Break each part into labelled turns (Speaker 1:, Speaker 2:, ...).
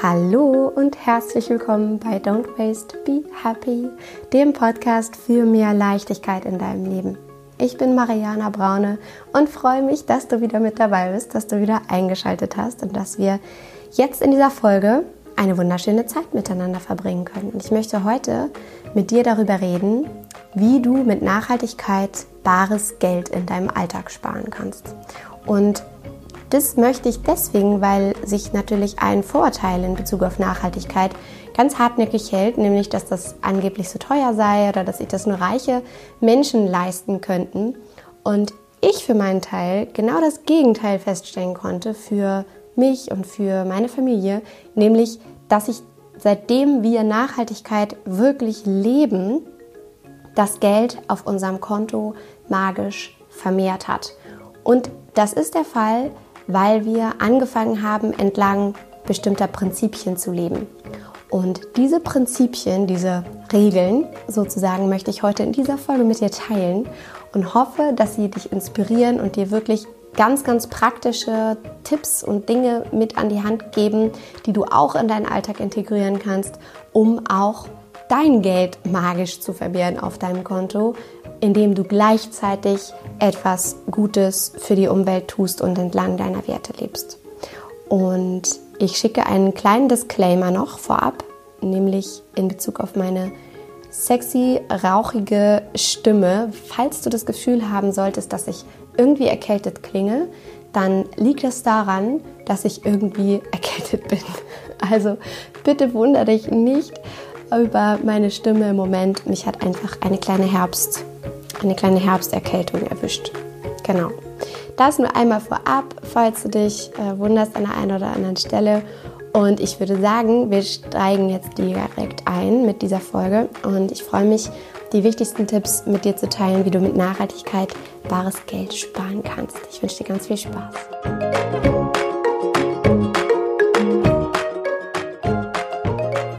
Speaker 1: Hallo und herzlich willkommen bei Don't Waste, Be Happy, dem Podcast für mehr Leichtigkeit in deinem Leben. Ich bin Mariana Braune und freue mich, dass du wieder mit dabei bist, dass du wieder eingeschaltet hast und dass wir jetzt in dieser Folge eine wunderschöne Zeit miteinander verbringen können. Und ich möchte heute mit dir darüber reden, wie du mit Nachhaltigkeit bares Geld in deinem Alltag sparen kannst. Und das möchte ich deswegen, weil sich natürlich ein Vorurteil in Bezug auf Nachhaltigkeit ganz hartnäckig hält, nämlich dass das angeblich so teuer sei oder dass sich das nur reiche Menschen leisten könnten. Und ich für meinen Teil genau das Gegenteil feststellen konnte für mich und für meine Familie, nämlich dass ich seitdem wir Nachhaltigkeit wirklich leben, das Geld auf unserem Konto magisch vermehrt hat. Und das ist der Fall, weil wir angefangen haben, entlang bestimmter Prinzipien zu leben. Und diese Prinzipien, diese Regeln sozusagen, möchte ich heute in dieser Folge mit dir teilen und hoffe, dass sie dich inspirieren und dir wirklich ganz, ganz praktische Tipps und Dinge mit an die Hand geben, die du auch in deinen Alltag integrieren kannst, um auch dein Geld magisch zu vermehren auf deinem Konto, indem du gleichzeitig etwas Gutes für die Umwelt tust und entlang deiner Werte lebst. Und ich schicke einen kleinen Disclaimer noch vorab, nämlich in Bezug auf meine sexy, rauchige Stimme. Falls du das Gefühl haben solltest, dass ich irgendwie erkältet klinge, dann liegt es daran, dass ich irgendwie erkältet bin. Also bitte wundere dich nicht über meine Stimme im Moment. Mich hat einfach eine kleine Herbst eine kleine Herbsterkältung erwischt. Genau. Das nur einmal vorab, falls du dich äh, wunderst an der einen oder anderen Stelle. Und ich würde sagen, wir steigen jetzt direkt ein mit dieser Folge. Und ich freue mich, die wichtigsten Tipps mit dir zu teilen, wie du mit Nachhaltigkeit wahres Geld sparen kannst. Ich wünsche dir ganz viel Spaß.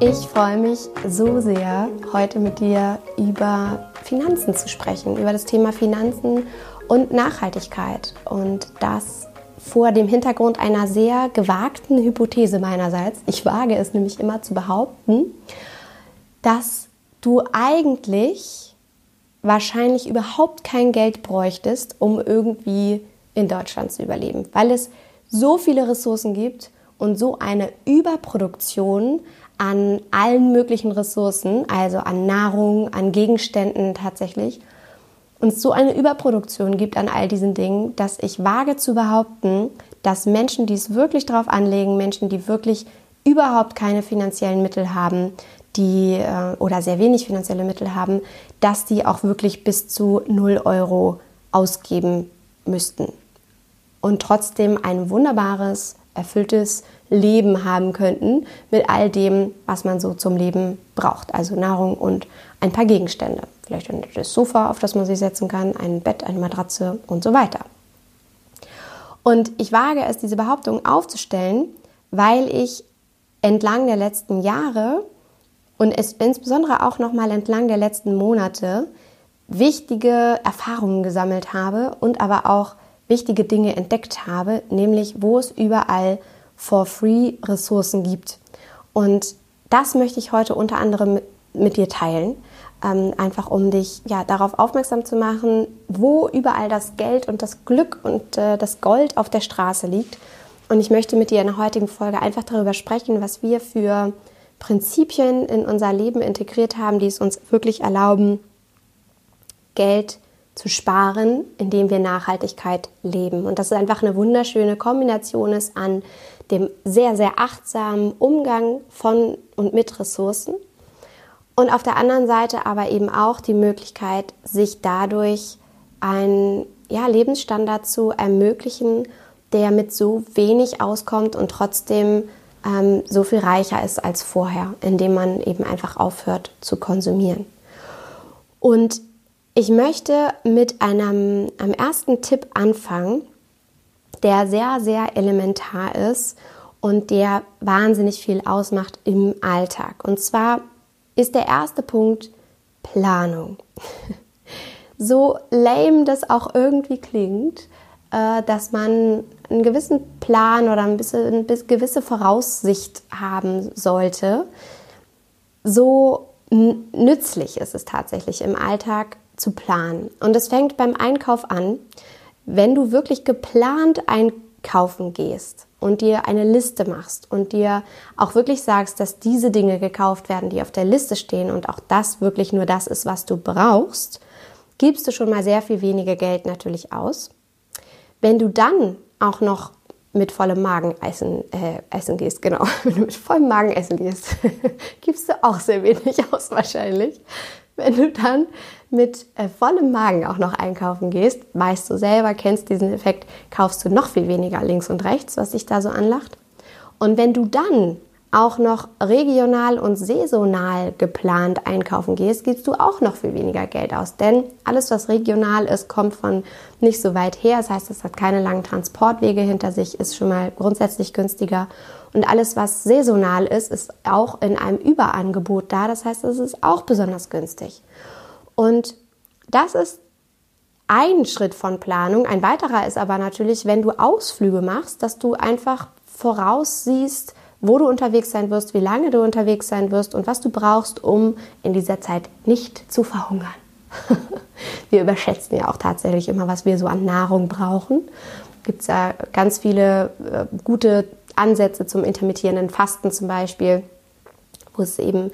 Speaker 1: Ich freue mich so sehr, heute mit dir über Finanzen zu sprechen, über das Thema Finanzen und Nachhaltigkeit. Und das vor dem Hintergrund einer sehr gewagten Hypothese meinerseits. Ich wage es nämlich immer zu behaupten, dass du eigentlich wahrscheinlich überhaupt kein Geld bräuchtest, um irgendwie in Deutschland zu überleben, weil es so viele Ressourcen gibt und so eine Überproduktion an allen möglichen Ressourcen, also an Nahrung, an Gegenständen tatsächlich, und es so eine Überproduktion gibt an all diesen Dingen, dass ich wage zu behaupten, dass Menschen, die es wirklich drauf anlegen, Menschen, die wirklich überhaupt keine finanziellen Mittel haben, die äh, oder sehr wenig finanzielle Mittel haben, dass die auch wirklich bis zu 0 Euro ausgeben müssten. Und trotzdem ein wunderbares, erfülltes Leben haben könnten mit all dem, was man so zum Leben braucht. Also Nahrung und ein paar Gegenstände. Vielleicht das Sofa, auf das man sich setzen kann, ein Bett, eine Matratze und so weiter. Und ich wage es, diese Behauptung aufzustellen, weil ich entlang der letzten Jahre und es insbesondere auch noch mal entlang der letzten Monate wichtige Erfahrungen gesammelt habe und aber auch wichtige Dinge entdeckt habe, nämlich wo es überall for free Ressourcen gibt. Und das möchte ich heute unter anderem mit, mit dir teilen, ähm, einfach um dich ja, darauf aufmerksam zu machen, wo überall das Geld und das Glück und äh, das Gold auf der Straße liegt. Und ich möchte mit dir in der heutigen Folge einfach darüber sprechen, was wir für Prinzipien in unser Leben integriert haben, die es uns wirklich erlauben, Geld zu sparen, indem wir Nachhaltigkeit leben. Und das ist einfach eine wunderschöne Kombination ist an dem sehr, sehr achtsamen Umgang von und mit Ressourcen und auf der anderen Seite aber eben auch die Möglichkeit, sich dadurch einen ja, Lebensstandard zu ermöglichen, der mit so wenig auskommt und trotzdem ähm, so viel reicher ist als vorher, indem man eben einfach aufhört zu konsumieren. Und ich möchte mit einem, einem ersten Tipp anfangen, der sehr, sehr elementar ist und der wahnsinnig viel ausmacht im Alltag. Und zwar ist der erste Punkt Planung. so lame das auch irgendwie klingt, äh, dass man einen gewissen Plan oder ein bisschen, eine gewisse Voraussicht haben sollte, so nützlich ist es tatsächlich im Alltag zu planen. Und es fängt beim Einkauf an, wenn du wirklich geplant einkaufen gehst und dir eine Liste machst und dir auch wirklich sagst, dass diese Dinge gekauft werden, die auf der Liste stehen und auch das wirklich nur das ist, was du brauchst, gibst du schon mal sehr viel weniger Geld natürlich aus. Wenn du dann auch noch mit vollem Magen essen, äh, essen gehst, genau, wenn du mit vollem Magen essen gehst, gibst du auch sehr wenig aus wahrscheinlich. Wenn du dann mit äh, vollem Magen auch noch einkaufen gehst, weißt du selber, kennst diesen Effekt, kaufst du noch viel weniger links und rechts, was sich da so anlacht. Und wenn du dann auch noch regional und saisonal geplant einkaufen gehst, gibst du auch noch viel weniger Geld aus. Denn alles, was regional ist, kommt von nicht so weit her. Das heißt, es hat keine langen Transportwege hinter sich, ist schon mal grundsätzlich günstiger. Und alles, was saisonal ist, ist auch in einem Überangebot da. Das heißt, es ist auch besonders günstig. Und das ist ein Schritt von Planung. Ein weiterer ist aber natürlich, wenn du Ausflüge machst, dass du einfach voraussiehst, wo du unterwegs sein wirst, wie lange du unterwegs sein wirst und was du brauchst, um in dieser Zeit nicht zu verhungern. wir überschätzen ja auch tatsächlich immer, was wir so an Nahrung brauchen. Gibt es ja ganz viele äh, gute Ansätze zum intermittierenden Fasten zum Beispiel, wo es eben,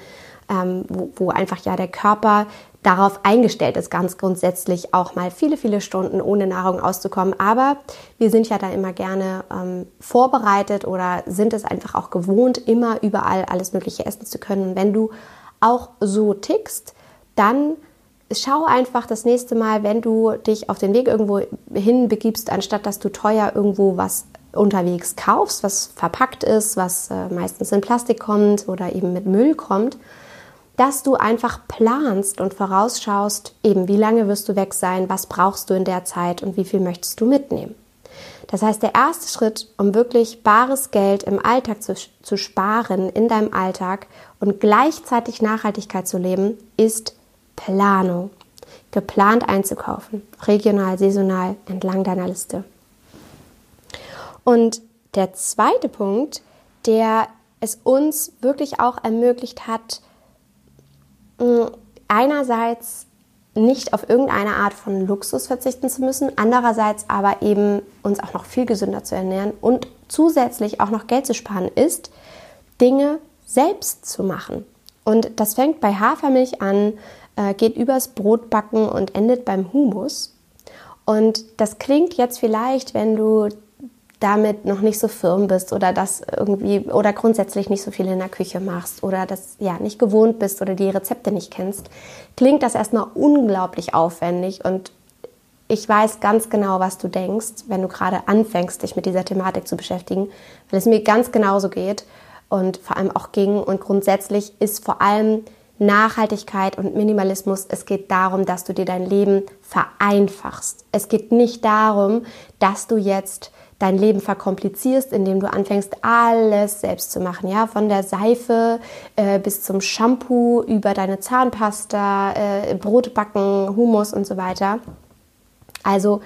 Speaker 1: ähm, wo, wo einfach ja der Körper darauf eingestellt ist, ganz grundsätzlich auch mal viele, viele Stunden ohne Nahrung auszukommen. Aber wir sind ja da immer gerne ähm, vorbereitet oder sind es einfach auch gewohnt, immer überall alles Mögliche essen zu können. Und wenn du auch so tickst, dann schau einfach das nächste Mal, wenn du dich auf den Weg irgendwo hin begibst, anstatt dass du teuer irgendwo was unterwegs kaufst, was verpackt ist, was äh, meistens in Plastik kommt oder eben mit Müll kommt, dass du einfach planst und vorausschaust, eben wie lange wirst du weg sein, was brauchst du in der Zeit und wie viel möchtest du mitnehmen. Das heißt, der erste Schritt, um wirklich bares Geld im Alltag zu, zu sparen, in deinem Alltag und gleichzeitig Nachhaltigkeit zu leben, ist Planung. Geplant einzukaufen, regional, saisonal, entlang deiner Liste. Und der zweite Punkt, der es uns wirklich auch ermöglicht hat, einerseits nicht auf irgendeine Art von Luxus verzichten zu müssen, andererseits aber eben uns auch noch viel gesünder zu ernähren und zusätzlich auch noch Geld zu sparen ist, Dinge selbst zu machen. Und das fängt bei Hafermilch an, äh, geht übers Brotbacken und endet beim Humus. Und das klingt jetzt vielleicht, wenn du damit noch nicht so firm bist oder das irgendwie oder grundsätzlich nicht so viel in der Küche machst oder das ja nicht gewohnt bist oder die Rezepte nicht kennst, klingt das erstmal unglaublich aufwendig und ich weiß ganz genau, was du denkst, wenn du gerade anfängst, dich mit dieser Thematik zu beschäftigen, weil es mir ganz genauso geht und vor allem auch ging und grundsätzlich ist vor allem Nachhaltigkeit und Minimalismus, es geht darum, dass du dir dein Leben vereinfachst. Es geht nicht darum, dass du jetzt dein Leben verkomplizierst, indem du anfängst, alles selbst zu machen. Ja, von der Seife äh, bis zum Shampoo, über deine Zahnpasta, äh, Brot backen, Hummus und so weiter. Also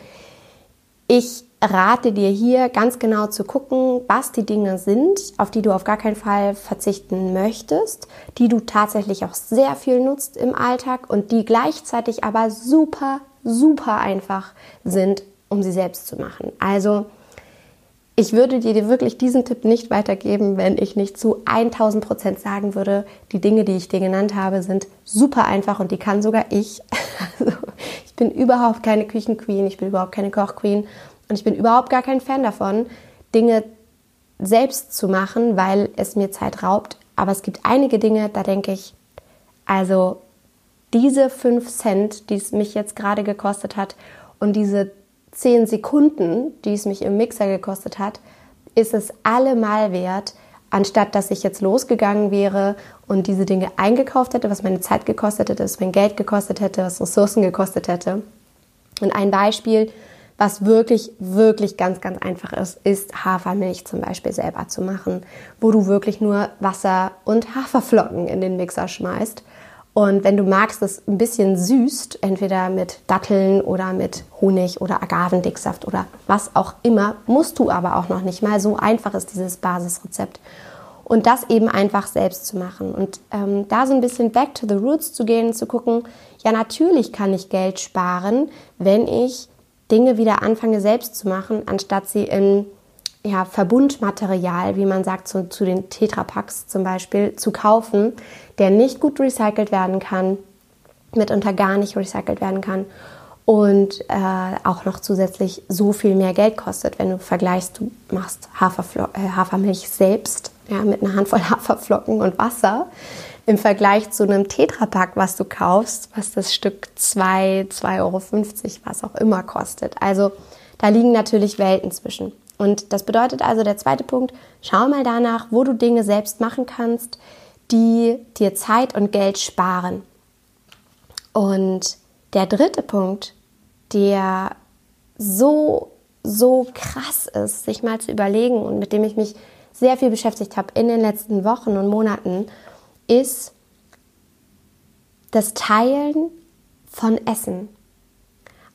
Speaker 1: ich rate dir hier ganz genau zu gucken, was die Dinge sind, auf die du auf gar keinen Fall verzichten möchtest, die du tatsächlich auch sehr viel nutzt im Alltag und die gleichzeitig aber super, super einfach sind, um sie selbst zu machen. Also ich würde dir wirklich diesen Tipp nicht weitergeben, wenn ich nicht zu 1000 Prozent sagen würde, die Dinge, die ich dir genannt habe, sind super einfach und die kann sogar ich. Also, ich bin überhaupt keine Küchenqueen, ich bin überhaupt keine Kochqueen und ich bin überhaupt gar kein Fan davon, Dinge selbst zu machen, weil es mir Zeit raubt. Aber es gibt einige Dinge, da denke ich, also diese 5 Cent, die es mich jetzt gerade gekostet hat und diese zehn Sekunden, die es mich im Mixer gekostet hat, ist es allemal wert, anstatt dass ich jetzt losgegangen wäre und diese Dinge eingekauft hätte, was meine Zeit gekostet hätte, was mein Geld gekostet hätte, was Ressourcen gekostet hätte. Und ein Beispiel, was wirklich, wirklich ganz, ganz einfach ist, ist Hafermilch zum Beispiel selber zu machen, wo du wirklich nur Wasser und Haferflocken in den Mixer schmeißt Und wenn du magst, es ein bisschen süßt, entweder mit Datteln oder mit Honig oder Agavendicksaft oder was auch immer, musst du aber auch noch nicht mal. So einfach ist dieses Basisrezept. Und das eben einfach selbst zu machen. Und ähm, da so ein bisschen back to the roots zu gehen, zu gucken, ja, natürlich kann ich Geld sparen, wenn ich Dinge wieder anfange selbst zu machen, anstatt sie in ja, Verbundmaterial, wie man sagt, zu, zu den Tetrapacks zum Beispiel, zu kaufen, der nicht gut recycelt werden kann, mitunter gar nicht recycelt werden kann und äh, auch noch zusätzlich so viel mehr Geld kostet, wenn du vergleichst, du machst Haferflo äh, Hafermilch selbst ja, mit einer Handvoll Haferflocken und Wasser im Vergleich zu einem Tetrapack, was du kaufst, was das Stück 2, 2,50 Euro, was auch immer kostet. Also da liegen natürlich Welten zwischen. Und das bedeutet also der zweite Punkt, schau mal danach, wo du Dinge selbst machen kannst, die dir Zeit und Geld sparen. Und der dritte Punkt, der so, so krass ist, sich mal zu überlegen und mit dem ich mich sehr viel beschäftigt habe in den letzten Wochen und Monaten, ist das Teilen von Essen.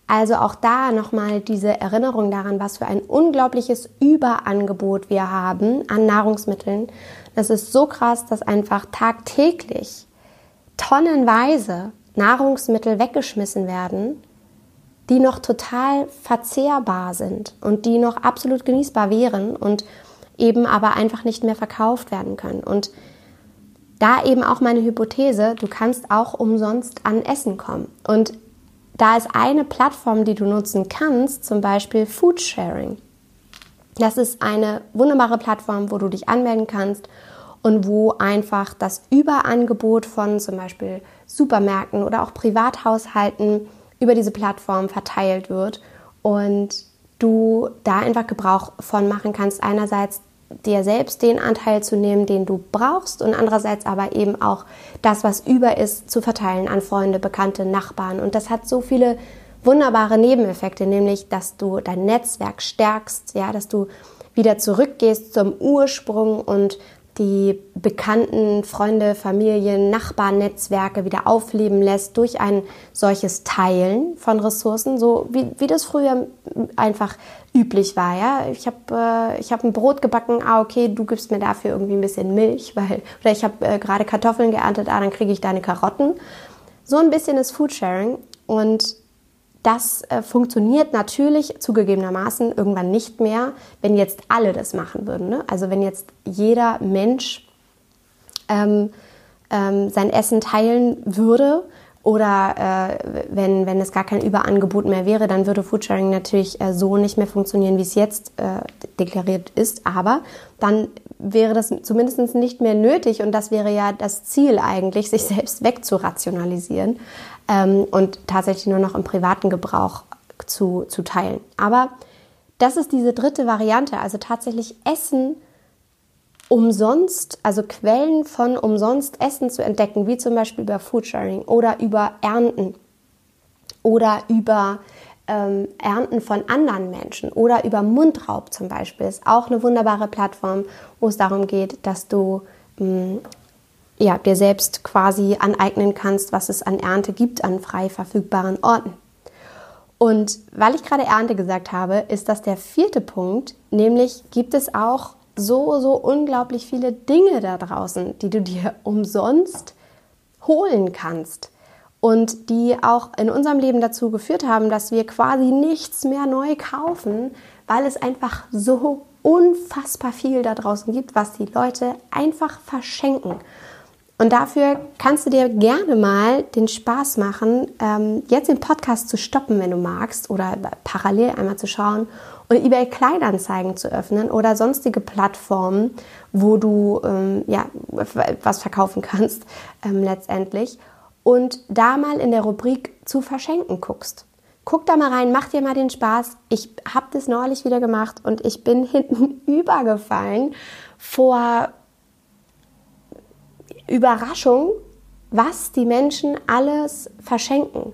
Speaker 1: Also auch da nochmal diese Erinnerung daran, was für ein unglaubliches Überangebot wir haben an Nahrungsmitteln. Das ist so krass, dass einfach tagtäglich tonnenweise Nahrungsmittel weggeschmissen werden, die noch total verzehrbar sind und die noch absolut genießbar wären und eben aber einfach nicht mehr verkauft werden können. Und da eben auch meine Hypothese, du kannst auch umsonst an Essen kommen. Und da ist eine Plattform, die du nutzen kannst, zum Beispiel Foodsharing. Das ist eine wunderbare Plattform, wo du dich anmelden kannst und wo einfach das Überangebot von zum Beispiel Supermärkten oder auch Privathaushalten über diese Plattform verteilt wird und du da einfach Gebrauch von machen kannst. Einerseits dir selbst den Anteil zu nehmen, den du brauchst und andererseits aber eben auch das, was über ist, zu verteilen an Freunde, Bekannte, Nachbarn. Und das hat so viele wunderbare Nebeneffekte, nämlich, dass du dein Netzwerk stärkst, ja, dass du wieder zurückgehst zum Ursprung und die bekannten Freunde, Familien, Nachbarnetzwerke wieder aufleben lässt durch ein solches Teilen von Ressourcen, so wie, wie das früher einfach üblich war. Ja? Ich habe äh, hab ein Brot gebacken, ah okay, du gibst mir dafür irgendwie ein bisschen Milch, weil, oder ich habe äh, gerade Kartoffeln geerntet, ah dann kriege ich deine Karotten. So ein bisschen ist Foodsharing und das äh, funktioniert natürlich zugegebenermaßen irgendwann nicht mehr, wenn jetzt alle das machen würden. Ne? Also wenn jetzt jeder Mensch ähm, ähm, sein Essen teilen würde oder äh, wenn, wenn es gar kein Überangebot mehr wäre, dann würde Foodsharing natürlich äh, so nicht mehr funktionieren, wie es jetzt äh, deklariert ist. Aber dann wäre das zumindest nicht mehr nötig und das wäre ja das Ziel eigentlich, sich selbst wegzurationalisieren ähm, und tatsächlich nur noch im privaten Gebrauch zu, zu teilen. Aber das ist diese dritte Variante, also tatsächlich Essen umsonst, also Quellen von umsonst Essen zu entdecken, wie zum Beispiel über Foodsharing oder über Ernten oder über ähm, Ernten von anderen Menschen oder über Mundraub zum Beispiel, ist auch eine wunderbare Plattform, wo es darum geht, dass du mh, ja, dir selbst quasi aneignen kannst, was es an Ernte gibt an frei verfügbaren Orten. Und weil ich gerade Ernte gesagt habe, ist das der vierte Punkt, nämlich gibt es auch so, so unglaublich viele Dinge da draußen, die du dir umsonst holen kannst und die auch in unserem Leben dazu geführt haben, dass wir quasi nichts mehr neu kaufen, weil es einfach so unfassbar viel da draußen gibt, was die Leute einfach verschenken. Und dafür kannst du dir gerne mal den Spaß machen, ähm, jetzt den Podcast zu stoppen, wenn du magst, oder parallel einmal zu schauen und eBay Kleinanzeigen zu öffnen oder sonstige Plattformen, wo du ähm, ja, was verkaufen kannst ähm, letztendlich. Und da mal in der Rubrik zu verschenken guckst. Guck da mal rein, mach dir mal den Spaß. Ich habe das neulich wieder gemacht und ich bin hinten übergefallen vor Überraschung, was die Menschen alles verschenken.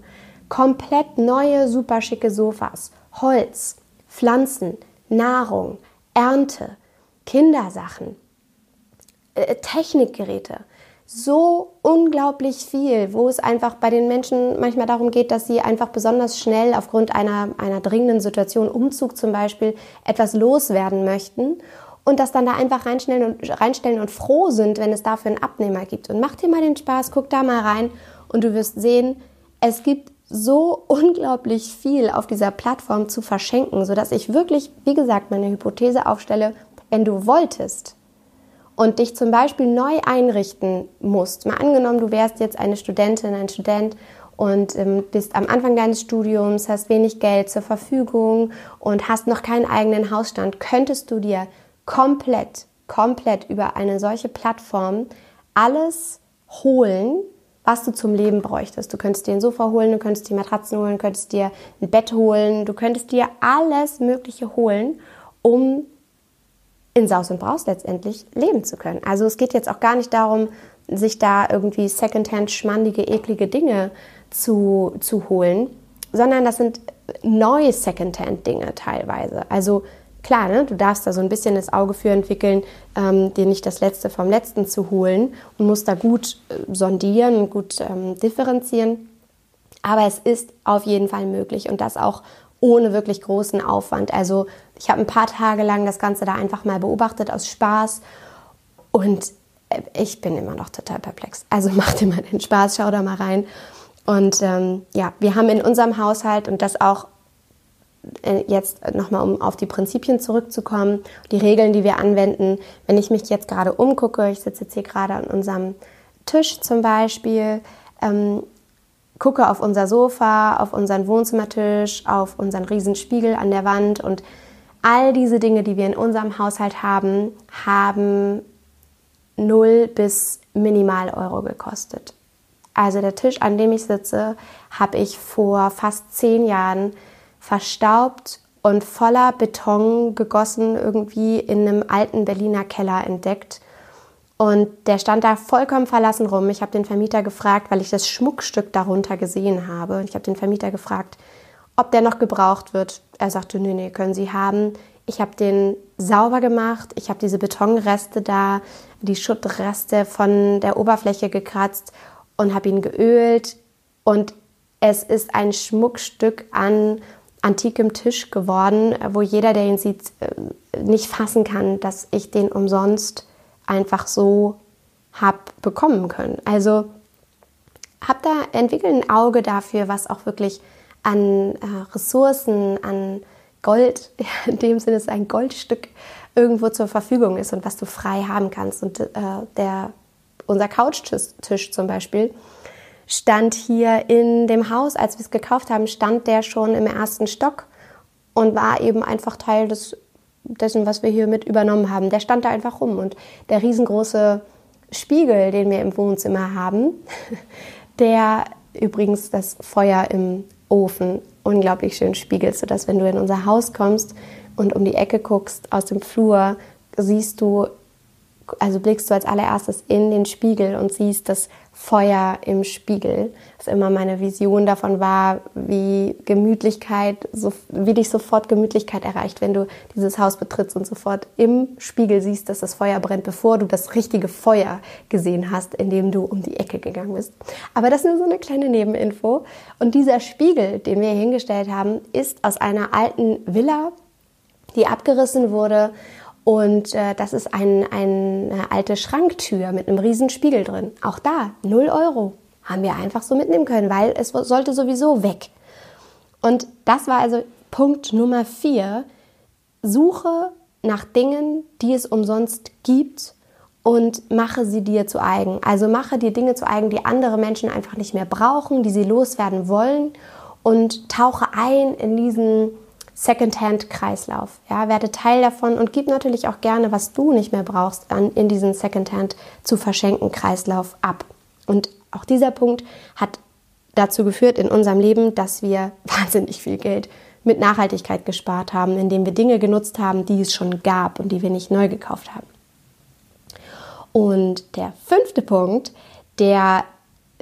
Speaker 1: Komplett neue, super schicke Sofas, Holz, Pflanzen, Nahrung, Ernte, Kindersachen, äh, Technikgeräte. so unglaublich viel, wo es einfach bei den Menschen manchmal darum geht, dass sie einfach besonders schnell aufgrund einer, einer dringenden Situation, Umzug zum Beispiel, etwas loswerden möchten und das dann da einfach reinstellen und, reinstellen und froh sind, wenn es dafür einen Abnehmer gibt. Und mach dir mal den Spaß, guck da mal rein und du wirst sehen, es gibt so unglaublich viel auf dieser Plattform zu verschenken, sodass ich wirklich, wie gesagt, meine Hypothese aufstelle, wenn du wolltest, und dich zum Beispiel neu einrichten musst, mal angenommen, du wärst jetzt eine Studentin, ein Student und ähm, bist am Anfang deines Studiums, hast wenig Geld zur Verfügung und hast noch keinen eigenen Hausstand, könntest du dir komplett, komplett über eine solche Plattform alles holen, was du zum Leben bräuchtest. Du könntest dir ein Sofa holen, du könntest dir Matratzen holen, du könntest dir ein Bett holen, du könntest dir alles Mögliche holen, um in Saus und Braus letztendlich leben zu können. Also es geht jetzt auch gar nicht darum, sich da irgendwie secondhand schmandige, eklige Dinge zu, zu holen, sondern das sind neue secondhand Dinge teilweise. Also klar, ne, du darfst da so ein bisschen das Auge für entwickeln, ähm, dir nicht das Letzte vom Letzten zu holen und musst da gut äh, sondieren und gut ähm, differenzieren. Aber es ist auf jeden Fall möglich und das auch ohne wirklich großen Aufwand. Also ich habe ein paar Tage lang das Ganze da einfach mal beobachtet aus Spaß und äh, ich bin immer noch total perplex. Also mach dir mal den Spaß, schau da mal rein. Und ähm, ja, wir haben in unserem Haushalt und das auch jetzt nochmal, um auf die Prinzipien zurückzukommen, die Regeln, die wir anwenden. Wenn ich mich jetzt gerade umgucke, ich sitze jetzt hier gerade an unserem Tisch zum Beispiel, ähm, gucke auf unser Sofa, auf unseren Wohnzimmertisch, auf unseren Riesenspiegel an der Wand und all diese Dinge, die wir in unserem Haushalt haben, haben 0 bis minimal Euro gekostet. Also der Tisch, an dem ich sitze, habe ich vor fast zehn Jahren verstaubt und voller Beton gegossen irgendwie in einem alten Berliner Keller entdeckt und der stand da vollkommen verlassen rum. Ich habe den Vermieter gefragt, weil ich das Schmuckstück darunter gesehen habe. Ich habe den Vermieter gefragt, ob der noch gebraucht wird. Er sagte, nee, nee, können Sie haben. Ich habe den sauber gemacht. Ich habe diese Betonreste da, die Schuttreste von der Oberfläche gekratzt und habe ihn geölt. Und es ist ein Schmuckstück an antikem Tisch geworden, wo jeder, der ihn sieht, äh, nicht fassen kann, dass ich den umsonst einfach so habe bekommen können. Also hab da entwickelt ein Auge dafür, was auch wirklich an äh, Ressourcen, an Gold, in dem Sinne ist ein Goldstück irgendwo zur Verfügung ist und was du frei haben kannst. Und äh, der, unser Couchtisch zum Beispiel stand hier in dem Haus, als wir es gekauft haben, stand der schon im ersten Stock und war eben einfach Teil des dessen, was wir hier mit übernommen haben. Der stand da einfach rum und der riesengroße Spiegel, den wir im Wohnzimmer haben, der übrigens das Feuer im Ofen unglaublich schön spiegelt, sodass wenn du in unser Haus kommst und um die Ecke guckst aus dem Flur, siehst du also blickst du als allererstes in den Spiegel und siehst das Feuer im Spiegel. Was immer meine Vision davon war, wie Gemütlichkeit, so, wie dich sofort Gemütlichkeit erreicht, wenn du dieses Haus betrittst und sofort im Spiegel siehst, dass das Feuer brennt, bevor du das richtige Feuer gesehen hast, in dem du um die Ecke gegangen bist. Aber das ist nur so eine kleine Nebeninfo. Und dieser Spiegel, den wir hier hingestellt haben, ist aus einer alten Villa, die abgerissen wurde und äh, das ist ein, eine alte Schranktür mit einem riesen Spiegel drin. Auch da 0 Euro haben wir einfach so mitnehmen können, weil es sollte sowieso weg. Und das war also Punkt Nummer 4. Suche nach Dingen, die es umsonst gibt und mache sie dir zu eigen. Also mache dir Dinge zu eigen, die andere Menschen einfach nicht mehr brauchen, die sie loswerden wollen und tauche ein in diesen Secondhand-Kreislauf. Ja, werde Teil davon und gib natürlich auch gerne, was du nicht mehr brauchst, an, in diesen Secondhand zu verschenken Kreislauf ab. Und auch dieser Punkt hat dazu geführt in unserem Leben, dass wir wahnsinnig viel Geld mit Nachhaltigkeit gespart haben, indem wir Dinge genutzt haben, die es schon gab und die wir nicht neu gekauft haben. Und der fünfte Punkt, der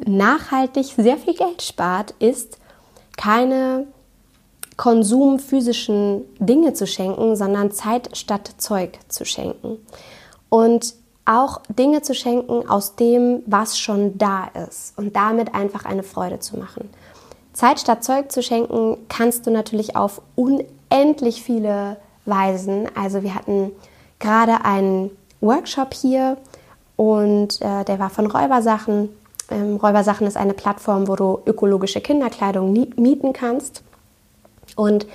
Speaker 1: nachhaltig sehr viel Geld spart, ist keine Konsum physischen Dinge zu schenken, sondern Zeit statt Zeug zu schenken. Und auch Dinge zu schenken aus dem, was schon da ist und damit einfach eine Freude zu machen. Zeit statt Zeug zu schenken kannst du natürlich auf unendlich viele Weisen. Also wir hatten gerade einen Workshop hier und äh, der war von Räubersachen. Ähm, Räubersachen ist eine Plattform, wo du ökologische Kinderkleidung mieten kannst. Und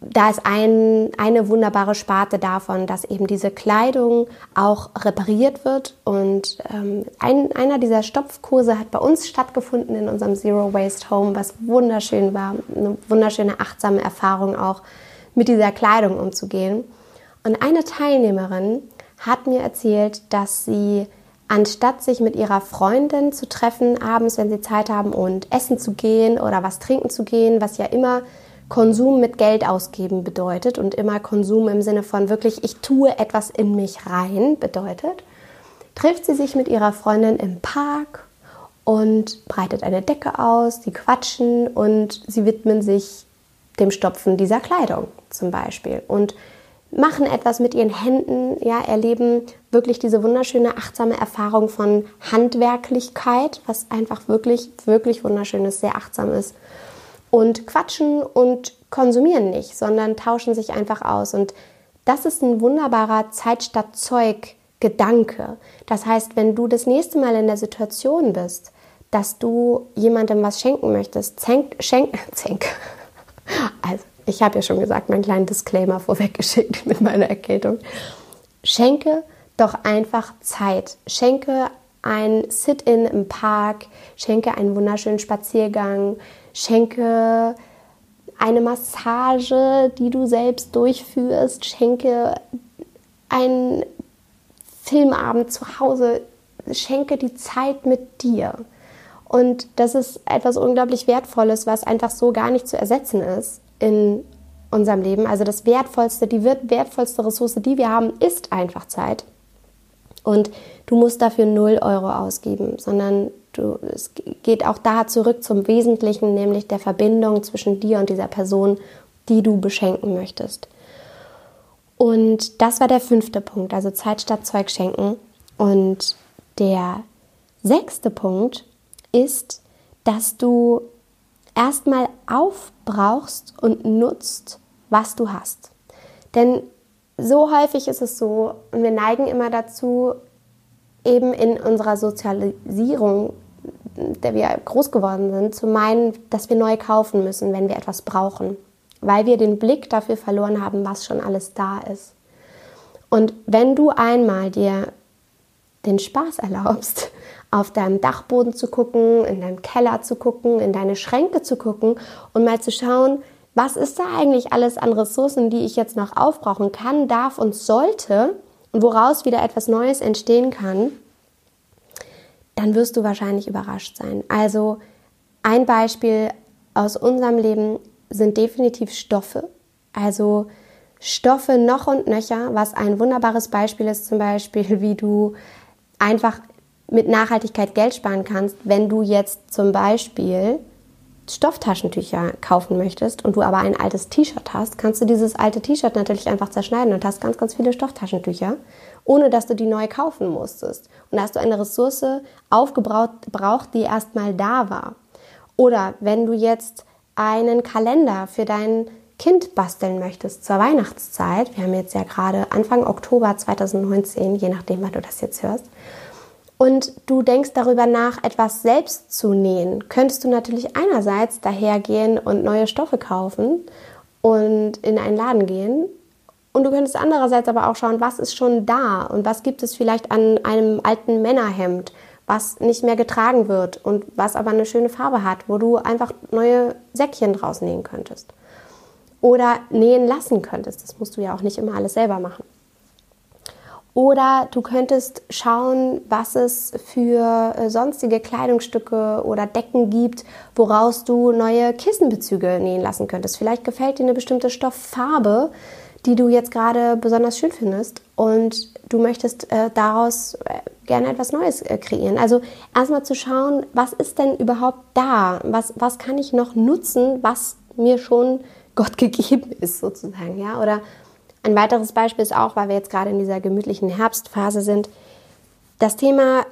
Speaker 1: da ist ein, eine wunderbare Sparte davon, dass eben diese Kleidung auch repariert wird. Und ähm, ein, einer dieser Stopfkurse hat bei uns stattgefunden in unserem Zero Waste Home, was wunderschön war. Eine wunderschöne, achtsame Erfahrung auch, mit dieser Kleidung umzugehen. Und eine Teilnehmerin hat mir erzählt, dass sie anstatt sich mit ihrer Freundin zu treffen, abends, wenn sie Zeit haben und essen zu gehen oder was trinken zu gehen, was ja immer Konsum mit Geld ausgeben bedeutet und immer Konsum im Sinne von wirklich, ich tue etwas in mich rein bedeutet, trifft sie sich mit ihrer Freundin im Park und breitet eine Decke aus, die quatschen und sie widmen sich dem Stopfen dieser Kleidung zum Beispiel und machen etwas mit ihren Händen, ja, erleben wirklich diese wunderschöne achtsame Erfahrung von Handwerklichkeit, was einfach wirklich, wirklich wunderschön ist, sehr achtsam ist und quatschen und konsumieren nicht, sondern tauschen sich einfach aus. Und das ist ein wunderbarer Zeit statt Zeug Gedanke. Das heißt, wenn du das nächste Mal in der Situation bist, dass du jemandem was schenken möchtest, schenk, schenk, schenk. Also, ich habe ja schon gesagt, meinen kleinen Disclaimer vorweggeschickt mit meiner Erkältung. Schenke doch einfach Zeit. Schenke ein Sit-in im Park, schenke einen wunderschönen Spaziergang, schenke eine Massage, die du selbst durchführst, schenke einen Filmabend zu Hause, schenke die Zeit mit dir. Und das ist etwas unglaublich Wertvolles, was einfach so gar nicht zu ersetzen ist in unserem Leben. Also das Wertvollste, die wertvollste Ressource, die wir haben, ist einfach Zeit. Und du musst dafür 0 Euro ausgeben, sondern du, es geht auch da zurück zum Wesentlichen, nämlich der Verbindung zwischen dir und dieser Person, die du beschenken möchtest. Und das war der fünfte Punkt, also Zeit statt Zeug schenken. Und der sechste Punkt ist, dass du erstmal aufbrauchst und nutzt, was du hast. Denn so häufig ist es so, und wir neigen immer dazu, eben in unserer Sozialisierung, der wir groß geworden sind, zu meinen, dass wir neu kaufen müssen, wenn wir etwas brauchen, weil wir den Blick dafür verloren haben, was schon alles da ist. Und wenn du einmal dir den Spaß erlaubst, auf deinem Dachboden zu gucken, in deinem Keller zu gucken, in deine Schränke zu gucken und mal zu schauen, was ist da eigentlich alles an Ressourcen, die ich jetzt noch aufbrauchen kann, darf und sollte und woraus wieder etwas Neues entstehen kann, dann wirst du wahrscheinlich überrascht sein. Also ein Beispiel aus unserem Leben sind definitiv Stoffe. Also Stoffe noch und nöcher, was ein wunderbares Beispiel ist, zum Beispiel, wie du einfach mit Nachhaltigkeit Geld sparen kannst, wenn du jetzt zum Beispiel Stofftaschentücher kaufen möchtest und du aber ein altes T-Shirt hast, kannst du dieses alte T-Shirt natürlich einfach zerschneiden und hast ganz, ganz viele Stofftaschentücher, ohne dass du die neu kaufen musstest. Und da hast du eine Ressource aufgebraucht, die erstmal da war. Oder wenn du jetzt einen Kalender für dein Kind basteln möchtest zur Weihnachtszeit, wir haben jetzt ja gerade Anfang Oktober 2019, je nachdem, wann du das jetzt hörst, und du denkst darüber nach, etwas selbst zu nähen, könntest du natürlich einerseits dahergehen und neue Stoffe kaufen und in einen Laden gehen. Und du könntest andererseits aber auch schauen, was ist schon da und was gibt es vielleicht an einem alten Männerhemd, was nicht mehr getragen wird und was aber eine schöne Farbe hat, wo du einfach neue Säckchen draus nähen könntest. Oder nähen lassen könntest. Das musst du ja auch nicht immer alles selber machen. Oder du könntest schauen, was es für äh, sonstige Kleidungsstücke oder Decken gibt, woraus du neue Kissenbezüge nähen lassen könntest. Vielleicht gefällt dir eine bestimmte Stofffarbe, die du jetzt gerade besonders schön findest und du möchtest äh, daraus äh, gerne etwas Neues äh, kreieren. Also erstmal zu schauen, was ist denn überhaupt da? Was, was kann ich noch nutzen, was mir schon Gott gegeben ist sozusagen, ja? Oder ein weiteres Beispiel ist auch, weil wir jetzt gerade in dieser gemütlichen Herbstphase sind, das Thema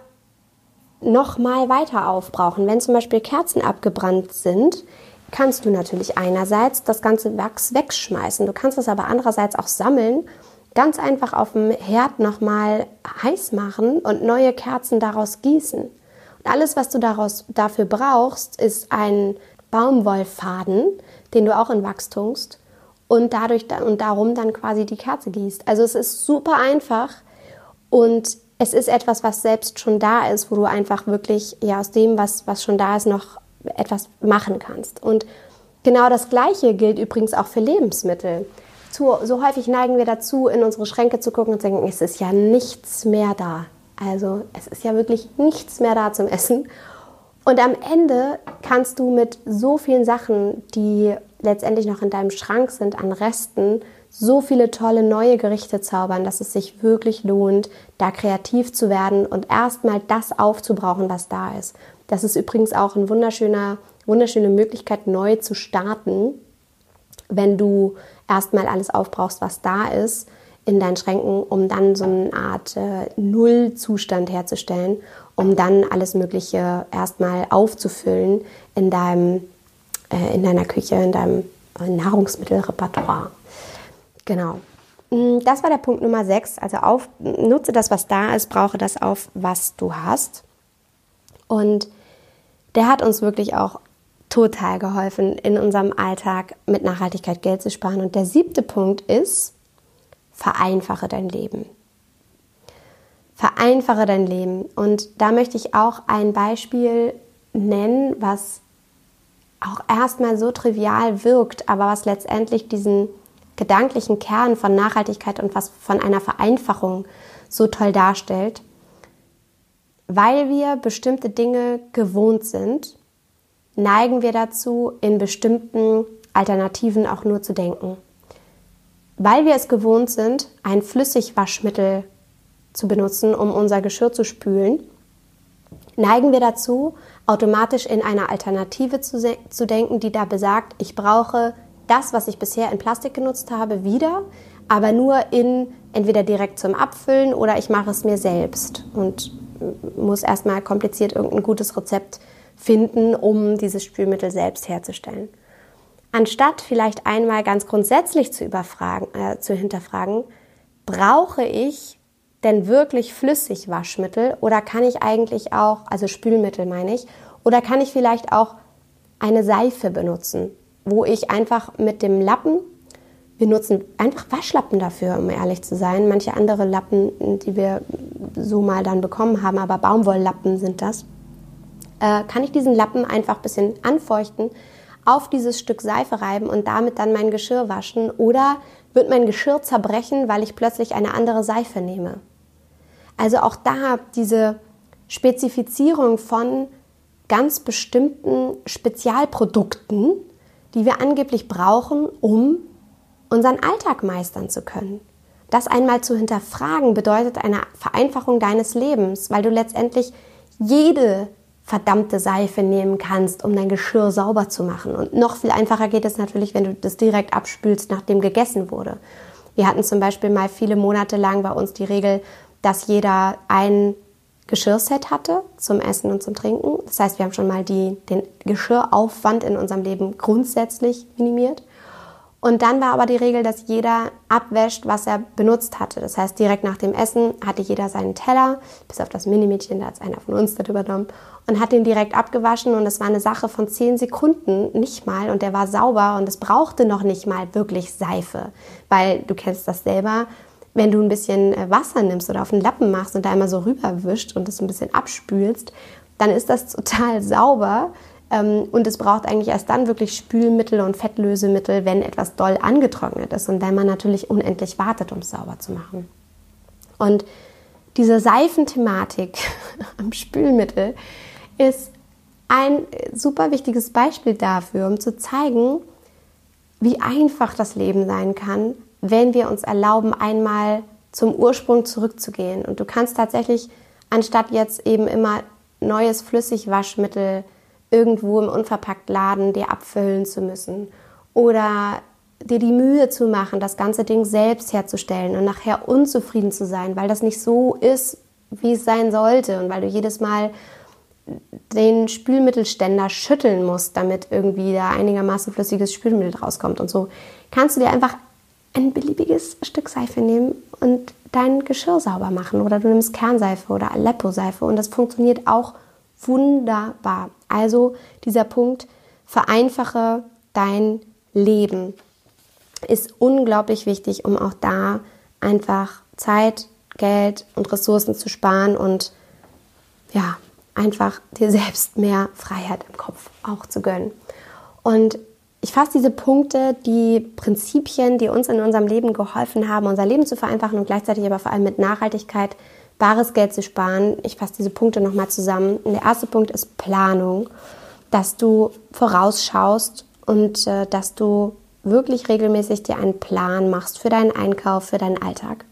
Speaker 1: nochmal weiter aufbrauchen. Wenn zum Beispiel Kerzen abgebrannt sind, kannst du natürlich einerseits das ganze Wachs wegschmeißen. Du kannst es aber andererseits auch sammeln, ganz einfach auf dem Herd nochmal heiß machen und neue Kerzen daraus gießen. Und alles, was du daraus, dafür brauchst, ist ein Baumwollfaden, den du auch in Wachs tunkst und dadurch und darum dann quasi die Kerze gießt. Also es ist super einfach und es ist etwas, was selbst schon da ist, wo du einfach wirklich ja aus dem, was, was schon da ist, noch etwas machen kannst. Und genau das Gleiche gilt übrigens auch für Lebensmittel. Zu, so häufig neigen wir dazu, in unsere Schränke zu gucken und zu denken, es ist ja nichts mehr da. Also es ist ja wirklich nichts mehr da zum Essen. Und am Ende kannst du mit so vielen Sachen, die letztendlich noch in deinem Schrank sind, an Resten, so viele tolle neue Gerichte zaubern, dass es sich wirklich lohnt, da kreativ zu werden und erstmal das aufzubrauchen, was da ist. Das ist übrigens auch eine wunderschöne, wunderschöne Möglichkeit, neu zu starten, wenn du erstmal alles aufbrauchst, was da ist in deinen Schränken, um dann so eine Art äh, Nullzustand herzustellen, um dann alles Mögliche erstmal aufzufüllen in deinem, äh, in deiner Küche, in deinem äh, Nahrungsmittelrepertoire. Genau. Mm, das war der Punkt Nummer 6. Also auf, nutze das, was da ist, brauche das auf, was du hast. Und der hat uns wirklich auch total geholfen, in unserem Alltag mit Nachhaltigkeit Geld zu sparen. Und der siebte Punkt ist, vereinfache dein Leben. Vereinfache dein Leben. Und da möchte ich auch ein Beispiel nennen, was auch erstmal so trivial wirkt, aber was letztendlich diesen gedanklichen Kern von Nachhaltigkeit und was von einer Vereinfachung so toll darstellt weil wir bestimmte Dinge gewohnt sind, neigen wir dazu, in bestimmten Alternativen auch nur zu denken. Weil wir es gewohnt sind, ein Flüssigwaschmittel zu benutzen, um unser Geschirr zu spülen, neigen wir dazu, automatisch in eine Alternative zu, zu denken, die da besagt, ich brauche das, was ich bisher in Plastik genutzt habe, wieder, aber nur in entweder direkt zum Abfüllen oder ich mache es mir selbst. Und muss erstmal kompliziert irgendein gutes Rezept finden, um dieses Spülmittel selbst herzustellen. Anstatt vielleicht einmal ganz grundsätzlich zu, überfragen, äh, zu hinterfragen, brauche ich denn wirklich Flüssigwaschmittel oder kann ich eigentlich auch, also Spülmittel meine ich, oder kann ich vielleicht auch eine Seife benutzen, wo ich einfach mit dem Lappen wir nutzen einfach Waschlappen dafür, um ehrlich zu sein. Manche andere Lappen, die wir so mal dann bekommen haben, aber Baumwolllappen sind das. Äh, kann ich diesen Lappen einfach ein bisschen anfeuchten, auf dieses Stück Seife reiben und damit dann mein Geschirr waschen? Oder wird mein Geschirr zerbrechen, weil ich plötzlich eine andere Seife nehme? Also auch da diese Spezifizierung von ganz bestimmten Spezialprodukten, die wir angeblich brauchen, um unseren Alltag meistern zu können. Das einmal zu hinterfragen bedeutet eine Vereinfachung deines Lebens, weil du letztendlich jede verdammte Seife nehmen kannst, um dein Geschirr sauber zu machen. Und noch viel einfacher geht es natürlich, wenn du das direkt abspülst, nachdem gegessen wurde. Wir hatten zum Beispiel mal viele Monate lang bei uns die Regel, dass jeder ein Geschirrset hatte zum Essen und zum Trinken. Das heißt, wir haben schon mal die, den Geschirraufwand in unserem Leben grundsätzlich minimiert. Und dann war aber die Regel, dass jeder abwäscht, was er benutzt hatte. Das heißt, direkt nach dem Essen hatte jeder seinen Teller, bis auf das Minimädchen, da hat es einer von uns das übernommen, und hat den direkt abgewaschen. Und es war eine Sache von zehn Sekunden, nicht mal. Und der war sauber und es brauchte noch nicht mal wirklich Seife. Weil du kennst das selber, wenn du ein bisschen äh, Wasser nimmst oder auf den Lappen machst und da einmal so rüberwischst und es ein bisschen abspülst, dann ist das total sauber ähm, und es braucht eigentlich erst dann wirklich Spülmittel und Fettlösemittel, wenn etwas doll angetrocknet ist und wenn man natürlich unendlich wartet, um es sauber zu machen. Und diese Seifenthematik am Spülmittel ist ein super wichtiges Beispiel dafür, um zu zeigen, wie einfach das Leben sein kann, wenn wir uns erlauben, einmal zum Ursprung zurückzugehen. Und du kannst tatsächlich, anstatt jetzt eben immer neues Flüssigwaschmittel irgendwo im Unverpacktladen dir abfüllen zu müssen oder dir die Mühe zu machen, das ganze Ding selbst herzustellen und nachher unzufrieden zu sein, weil das nicht so ist, wie es sein sollte und weil du jedes Mal den Spülmittelständer schütteln musst, damit irgendwie da einigermaßen flüssiges Spülmittel rauskommt und so, kannst du dir einfach ein beliebiges Stück Seife nehmen und dein Geschirr sauber machen oder du nimmst Kernseife oder Aleppo-Seife und das funktioniert auch wunderbar. Also dieser Punkt, vereinfache dein Leben ist unglaublich wichtig, um auch da einfach Zeit, Geld und Ressourcen zu sparen und ja, einfach dir selbst mehr Freiheit im Kopf auch zu gönnen. Und ich fasse diese Punkte, die Prinzipien, die uns in unserem Leben geholfen haben, unser Leben zu vereinfachen und gleichzeitig aber vor allem mit Nachhaltigkeit bares Geld zu sparen. Ich fasse diese Punkte nochmal zusammen. Und der erste Punkt ist Planung, dass du vorausschaust und äh, dass du wirklich regelmäßig dir einen Plan machst für deinen Einkauf, für deinen Alltag.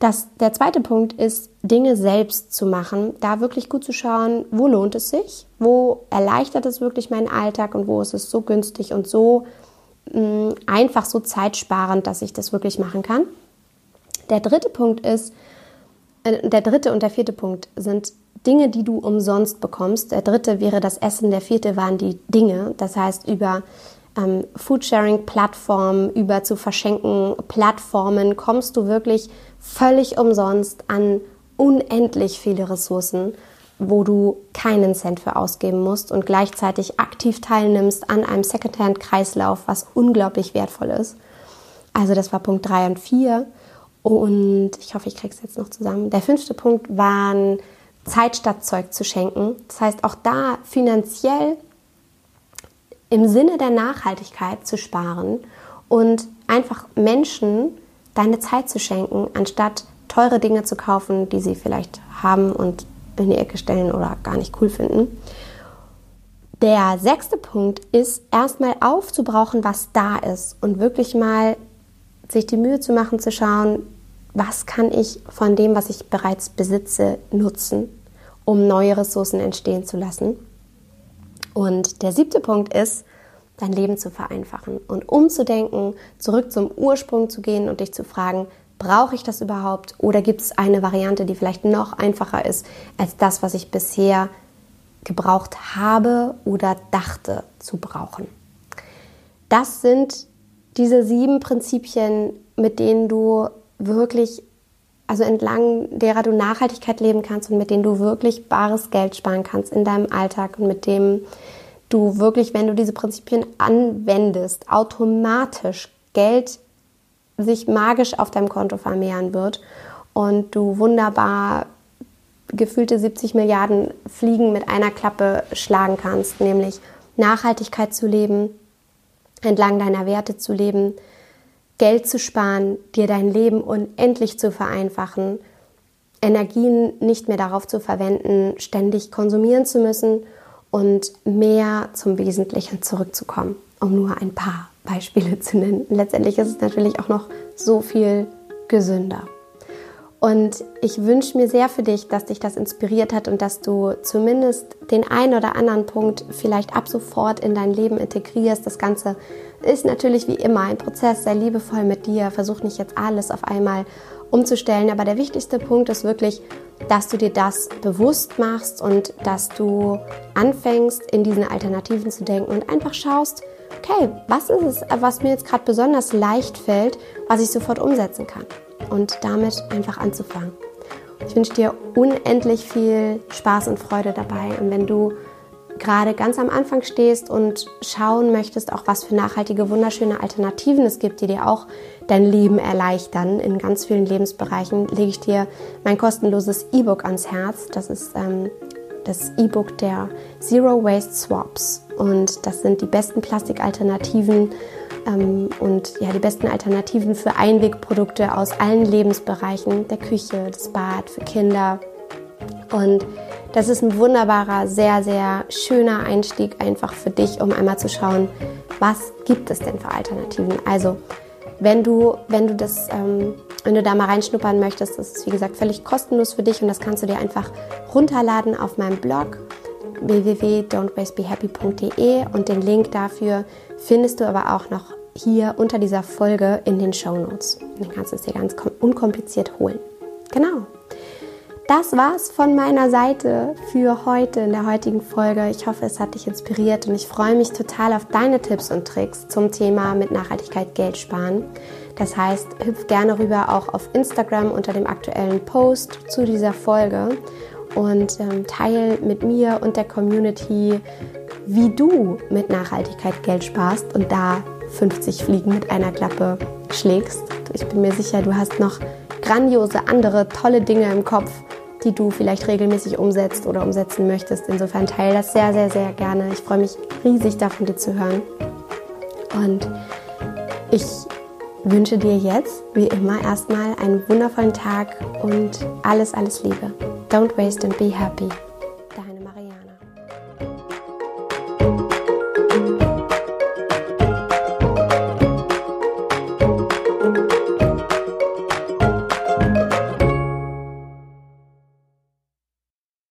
Speaker 1: Das, der zweite Punkt ist, Dinge selbst zu machen, da wirklich gut zu schauen, wo lohnt es sich, wo erleichtert es wirklich meinen Alltag und wo ist es so günstig und so mh, mm, einfach, so zeitsparend, dass ich das wirklich machen kann. Der dritte Punkt ist, äh, der dritte und der vierte Punkt sind Dinge, die du umsonst bekommst. Der dritte wäre das Essen, der vierte waren die Dinge. Das heißt, über ähm, Foodsharing-Plattformen, über zu verschenken Plattformen kommst du wirklich völlig umsonst an unendlich viele Ressourcen, wo du keinen Cent für ausgeben musst und gleichzeitig aktiv teilnimmst an einem Secondhand-Kreislauf, was unglaublich wertvoll ist. Also das war Punkt 3 und 4. Und ich hoffe, ich kriege es jetzt noch zusammen. Der fünfte Punkt waren Zeit statt Zeug zu schenken. Das heißt, auch da finanziell im Sinne der Nachhaltigkeit zu sparen und einfach Menschen deine Zeit zu schenken, anstatt teure Dinge zu kaufen, die sie vielleicht haben und in die Ecke stellen oder gar nicht cool finden. Der sechste Punkt ist, erstmal aufzubrauchen, was da ist und wirklich mal sich die Mühe zu machen, zu schauen, was kann ich von dem, was ich bereits besitze, nutzen, um neue Ressourcen entstehen zu lassen. Und der siebte Punkt ist, dein Leben zu vereinfachen und umzudenken, zurück zum Ursprung zu gehen und dich zu fragen, brauche ich das überhaupt oder gibt es eine Variante, die vielleicht noch einfacher ist als das, was ich bisher gebraucht habe oder dachte zu brauchen. Das sind diese sieben Prinzipien, mit denen du wirklich, also entlang derer du Nachhaltigkeit leben kannst und mit denen du wirklich bares Geld sparen kannst in deinem Alltag und mit dem du wirklich, wenn du diese Prinzipien anwendest, automatisch Geld sich magisch auf deinem Konto vermehren wird und du wunderbar gefühlte 70 Milliarden Fliegen mit einer Klappe schlagen kannst, nämlich Nachhaltigkeit zu leben, entlang deiner Werte zu leben, Geld zu sparen, dir dein Leben unendlich zu vereinfachen, Energien nicht mehr darauf zu verwenden, ständig konsumieren zu müssen und mehr zum Wesentlichen zurückzukommen, um nur ein paar Beispiele zu nennen. Letztendlich ist es natürlich auch noch so viel gesünder. Und ich wünsche mir sehr für dich, dass dich das inspiriert hat und dass du zumindest den einen oder anderen Punkt vielleicht ab sofort in dein Leben integrierst. Das Ganze ist natürlich wie immer ein Prozess, sei liebevoll mit dir, versuch nicht jetzt alles auf einmal umzustellen, aber der wichtigste Punkt ist wirklich, dass du dir das bewusst machst und dass du anfängst, in diesen Alternativen zu denken und einfach schaust, okay, was ist es, was mir jetzt gerade besonders leicht fällt, was ich sofort umsetzen kann? Und damit einfach anzufangen. Ich wünsche dir unendlich viel Spaß und Freude dabei. Und wenn du gerade ganz am Anfang stehst und schauen möchtest, auch was für nachhaltige, wunderschöne Alternativen es gibt, die dir auch dein Leben erleichtern in ganz vielen Lebensbereichen, lege ich dir mein kostenloses E-Book ans Herz. Das ist ähm, das E-Book der Zero Waste Swaps. Und das sind die besten Plastikalternativen ähm, und ja, die besten Alternativen für Einwegprodukte aus allen Lebensbereichen, der Küche, das Bad, für Kinder. Und das ist ein wunderbarer, sehr, sehr schöner Einstieg einfach für dich, um einmal zu schauen, was gibt es denn für Alternativen. Also wenn du, wenn du das, ähm, wenn du da mal reinschnuppern möchtest, das ist wie gesagt völlig kostenlos für dich und das kannst du dir einfach runterladen auf meinem Blog www.don'twastebehappy.de und den Link dafür findest du aber auch noch hier unter dieser Folge in den Show Notes. Dann kannst du es dir ganz unkompliziert holen. Genau. Das war's von meiner Seite für heute in der heutigen Folge. Ich hoffe, es hat dich inspiriert und ich freue mich total auf deine Tipps und Tricks zum Thema mit Nachhaltigkeit Geld sparen. Das heißt, hüpf gerne rüber auch auf Instagram unter dem aktuellen Post zu dieser Folge und ähm, teil mit mir und der Community, wie du mit Nachhaltigkeit Geld sparst und da 50 Fliegen mit einer Klappe schlägst. Ich bin mir sicher, du hast noch grandiose andere tolle Dinge im Kopf, die du vielleicht regelmäßig umsetzt oder umsetzen möchtest. Insofern teile das sehr, sehr, sehr gerne. Ich freue mich riesig davon, dir zu hören. Und ich wünsche dir jetzt, wie immer, erstmal einen wundervollen Tag und alles, alles Liebe. Don't waste and be happy.